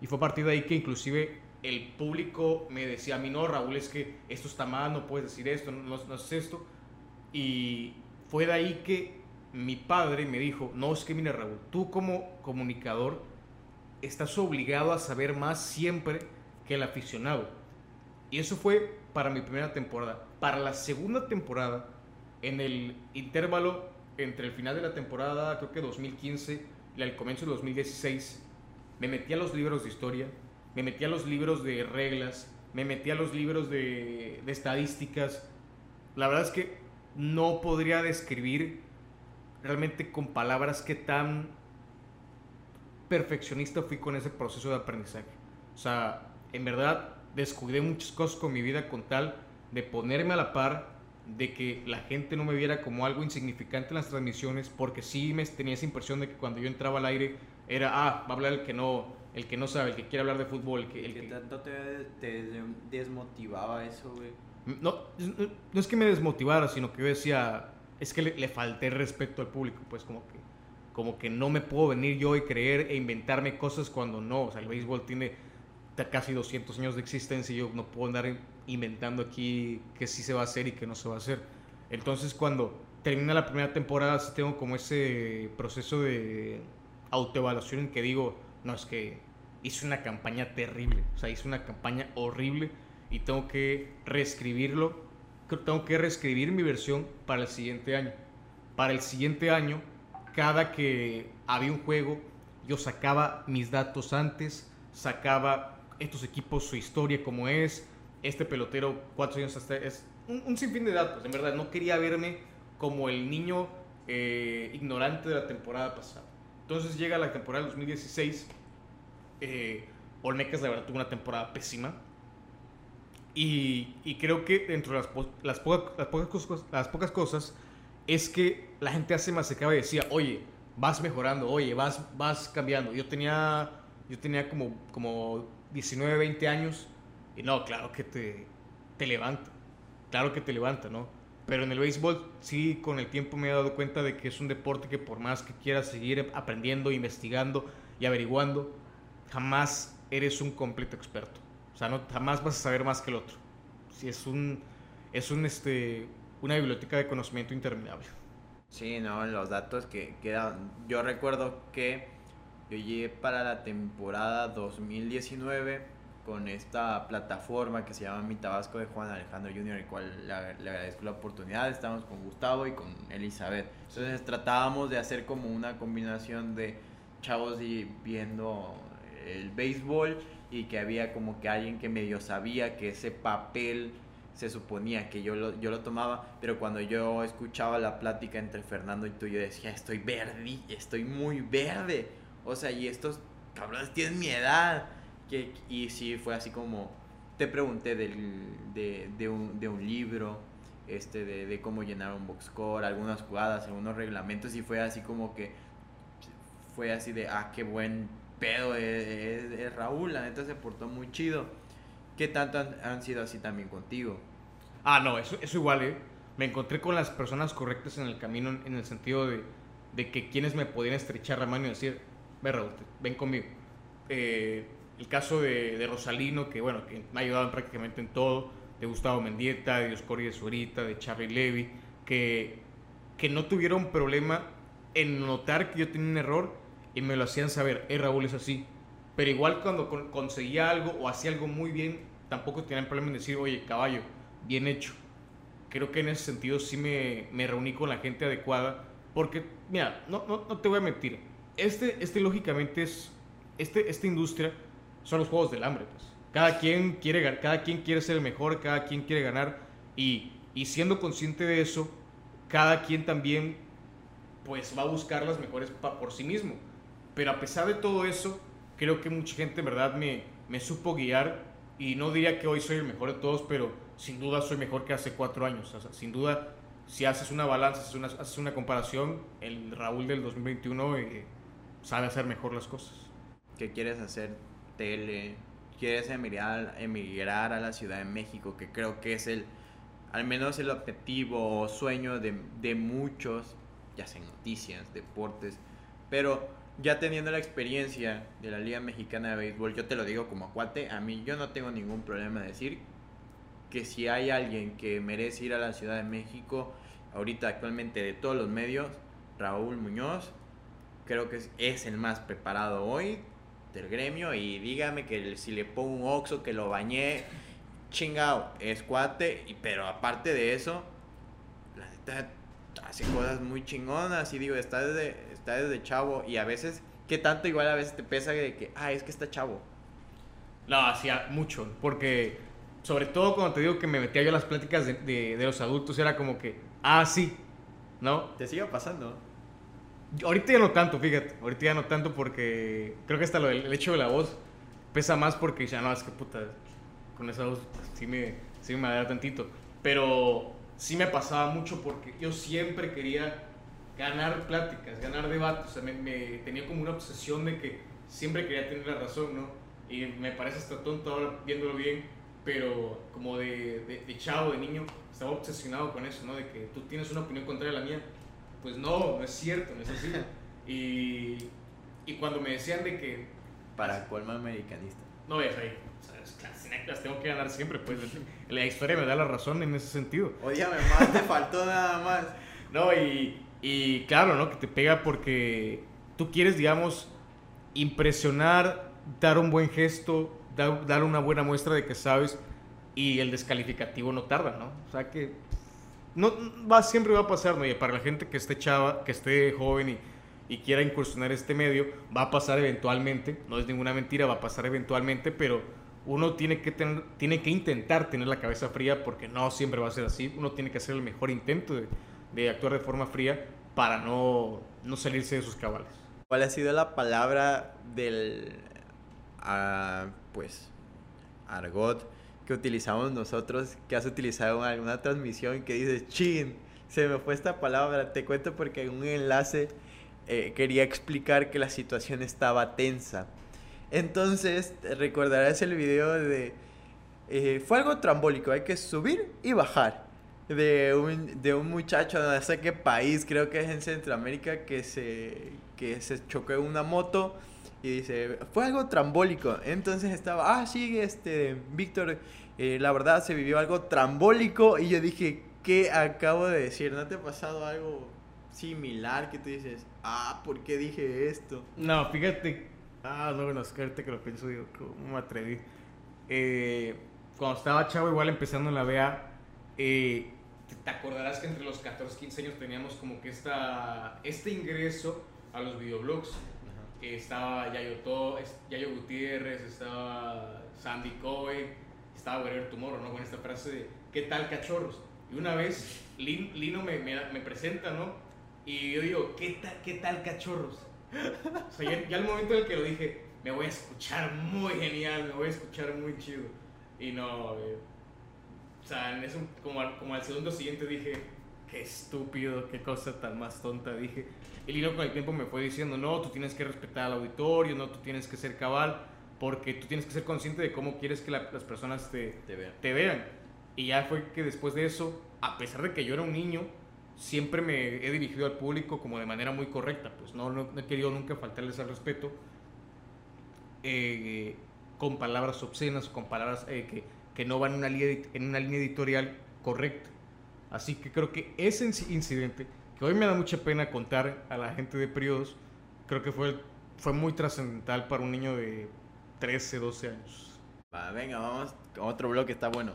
Y fue a partir de ahí que inclusive el público me decía a mí, no, Raúl, es que esto está mal, no puedes decir esto, no, no, es esto. Y fue de ahí que mi padre me dijo, no, es que mira Raúl, tú como comunicador estás obligado a saber más siempre que el aficionado. Y eso fue para mi primera temporada. Para la segunda temporada, en el intervalo entre el final de la temporada, creo que 2015, y el comienzo de 2016, me metí a los libros de historia, me metí a los libros de reglas, me metí a los libros de, de estadísticas. La verdad es que no podría describir realmente con palabras qué tan perfeccionista fui con ese proceso de aprendizaje. O sea, en verdad descuidé muchas cosas con mi vida con tal de ponerme a la par de que la gente no me viera como algo insignificante en las transmisiones, porque sí me tenía esa impresión de que cuando yo entraba al aire era, ah, va a hablar el que no, el que no sabe, el que quiere hablar de fútbol, el que... El ¿Qué tanto te, te, desmotivaba eso, güey? no, no es que me desmotivara, sino que yo decía, es que le, le falté respeto al público, pues como que, como que no me puedo venir yo y creer e inventarme cosas cuando no, o sea, el béisbol tiene casi 200 años de existencia y yo no puedo andar inventando aquí que sí se va a hacer y que no se va a hacer. Entonces cuando termina la primera temporada sí tengo como ese proceso de autoevaluación en que digo, no, es que hice una campaña terrible, o sea, hice una campaña horrible y tengo que reescribirlo, tengo que reescribir mi versión para el siguiente año. Para el siguiente año, cada que había un juego, yo sacaba mis datos antes, sacaba estos equipos, su historia como es, este pelotero, cuatro años hasta, es un, sinfín de datos, en verdad, no quería verme como el niño eh, ignorante de la temporada pasada. Entonces llega la temporada del 2016, eh, Olmecas la verdad tuvo una temporada pésima, y, y, creo que dentro de las, las, pocas, las, pocas cosas, las pocas cosas es que la gente hace más y decía, oye, vas mejorando, oye, vas, vas cambiando. Yo tenía, yo tenía como, como 19, 20 años y no, claro que te, te levanta, claro que te levanta, ¿no? Pero en el béisbol sí, con el tiempo me he dado cuenta de que es un deporte que por más que quieras seguir aprendiendo, investigando y averiguando, jamás eres un completo experto. O sea, no, jamás vas a saber más que el otro. Si es un, es un, este, una biblioteca de conocimiento interminable. Sí, no, los datos que quedan. Yo recuerdo que yo llegué para la temporada 2019 con esta plataforma que se llama Mi Tabasco de Juan Alejandro Jr., el cual le, agradezco la oportunidad. Estamos con Gustavo y con Elizabeth. Entonces tratábamos de hacer como una combinación de chavos y viendo el béisbol y que había como que alguien que medio sabía que ese papel se suponía que yo lo, yo lo tomaba, pero cuando yo escuchaba la plática entre Fernando y tú, yo decía, estoy verde, estoy muy verde. O sea, y estos cabrones tienen mi edad. Que, y sí, fue así como, te pregunté del, de, un, de un libro, este, de, cómo llenar un box score, algunas jugadas, algunos reglamentos, y fue así como que, fue así de, ah, qué buen pedo es, Raúl, la neta se portó muy chido. ¿Qué tanto han, han sido así también contigo? Ah, no, eso, eso igual, ¿eh? Me encontré con las personas correctas en el camino en el sentido de, de que quienes me podían estrechar la mano y decir, ven Raúl, ven conmigo. Eh, el caso de, de, Rosalino, que bueno, que me ha ayudado prácticamente en todo, de Gustavo Mendieta, de Oscori de Zurita, de Charlie Levy, que, que no tuvieron problema en notar que yo tenía un error y me lo hacían saber, eh Raúl es así. Pero igual cuando conseguía algo o hacía algo muy bien, tampoco tenían problema en decir, oye, caballo, bien hecho. Creo que en ese sentido sí me, me reuní con la gente adecuada. Porque, mira, no, no, no, te voy a mentir. Este, este lógicamente es. Este, esta industria son los juegos del hambre. Pues. Cada, quien quiere, cada quien quiere ser el mejor, cada quien quiere ganar. Y, y siendo consciente de eso, cada quien también pues va a buscar las mejores por sí mismo. Pero a pesar de todo eso, creo que mucha gente en verdad me, me supo guiar. Y no diría que hoy soy el mejor de todos, pero sin duda soy mejor que hace cuatro años. sin duda, si haces una balanza, haces una, haces una comparación, el Raúl del 2021 eh, sabe hacer mejor las cosas. ¿Qué quieres hacer? Tele. ¿Quieres emigrar, emigrar a la Ciudad de México? Que creo que es el, al menos el objetivo o sueño de, de muchos, ya sea noticias, deportes. Pero ya teniendo la experiencia de la Liga Mexicana de Béisbol, yo te lo digo como cuate, a mí yo no tengo ningún problema de decir que si hay alguien que merece ir a la Ciudad de México, ahorita actualmente de todos los medios, Raúl Muñoz, creo que es, el más preparado hoy del gremio y dígame que si le pongo un oxo que lo bañé, chingado, es cuate, y, pero aparte de eso, la neta hace cosas muy chingonas y digo, está desde, está desde chavo y a veces, que tanto igual a veces te pesa de que, ah, es que está chavo. No, hacía mucho, porque sobre todo cuando te digo que me metía yo a las pláticas de, de, los adultos, era como que, ah, sí, ¿no? Te sigue pasando. Ahorita ya no tanto, fíjate, ahorita ya no tanto porque creo que hasta lo, el hecho de la voz pesa más porque ya no, es que puta, con esa voz sí me, sí me da tantito. Pero sí me pasaba mucho porque yo siempre quería ganar pláticas, ganar debates, o sea, me, tenía como una obsesión de que siempre quería tener la razón, ¿no? Y me parece hasta tonto ahora viéndolo bien, pero como de, de chavo, de niño, estaba obsesionado con eso, ¿no? De que tú tienes una opinión contraria a la mía. Pues no, no es cierto, no es así. Y, y cuando me decían de que... Para colma americanista. No ves ahí. O sea, claro, las tengo que ganar siempre, pues. La historia me da la razón en ese sentido. Odíame más, te faltó nada más. No, y, y claro, ¿no? Que te pega porque tú quieres, digamos, impresionar, dar un buen gesto, dar, dar una buena muestra de que sabes y el descalificativo no tarda, ¿no? O sea que no va siempre va a pasar, ¿no? Y para la gente que esté chava, que esté joven y, y quiera incursionar este medio, va a pasar eventualmente, no es ninguna mentira, va a pasar eventualmente, pero uno tiene que tener, tiene que intentar tener la cabeza fría porque no siempre va a ser así, uno tiene que hacer el mejor intento de, de actuar de forma fría para no, no salirse de sus cabales. ¿Cuál ha sido la palabra del, ah, pues, argot que utilizamos nosotros, que has utilizado en alguna transmisión que dices, chin, se me fue esta palabra, te cuento porque en un enlace eh, quería explicar que la situación estaba tensa. Entonces, recordarás el video de... eh, fue algo trambólico, hay que subir y bajar. De un, de un muchacho, no sé qué país, creo que es en Centroamérica, que se, que se chocó una moto y dice, fue algo trambólico. Entonces estaba, ah, sí, este, Víctor, eh, la verdad se vivió algo trambólico. Y yo dije, ¿qué acabo de decir? ¿No te ha pasado algo similar que tú dices, ah, ¿por qué dije esto? No, fíjate. Ah, no, bueno, es que ahorita que lo pienso, digo, ¿cómo me atreví? Eh, cuando estaba chavo, igual empezando en la BA, eh, te- acordarás que entre los 14 y 15 años teníamos como que esta, este ingreso a los videoblogs. Eh, estaba Yayo, es- Yayo Gutiérrez, estaba Sandy Cohen, estaba Wherever Tomorrow, ¿no? Con esta frase de ¿qué tal cachorros? Y una vez Lin- Lino me, me, me presenta, ¿no? Y yo digo, ¿qué, ta- qué tal cachorros? O sea, ya, ya al momento en el que lo dije, me voy a escuchar muy genial, me voy a escuchar muy chido. Y no, eh, o sea, en eso, como, al, como al segundo siguiente dije, qué estúpido, qué cosa tan más tonta, dije. Y Lino con el tiempo me fue diciendo, no, tú tienes que respetar al auditorio, no, tú tienes que ser cabal, porque tú tienes que ser consciente de cómo quieres que la- las personas te, Te veo. te vean. Y ya fue que después de eso, a pesar de que yo era un niño, siempre me he dirigido al público como de manera muy correcta. Pues no, no, no he querido nunca faltarles al respeto eh, con palabras obscenas, con palabras eh, que, que no van en una, línea, en una línea editorial correcta. Así que creo que ese inci- incidente, que hoy me da mucha pena contar a la gente de periodos, creo que fue, fue muy trascendental para un niño de 13, 12 años. Venga, vamos otro bloque, está bueno.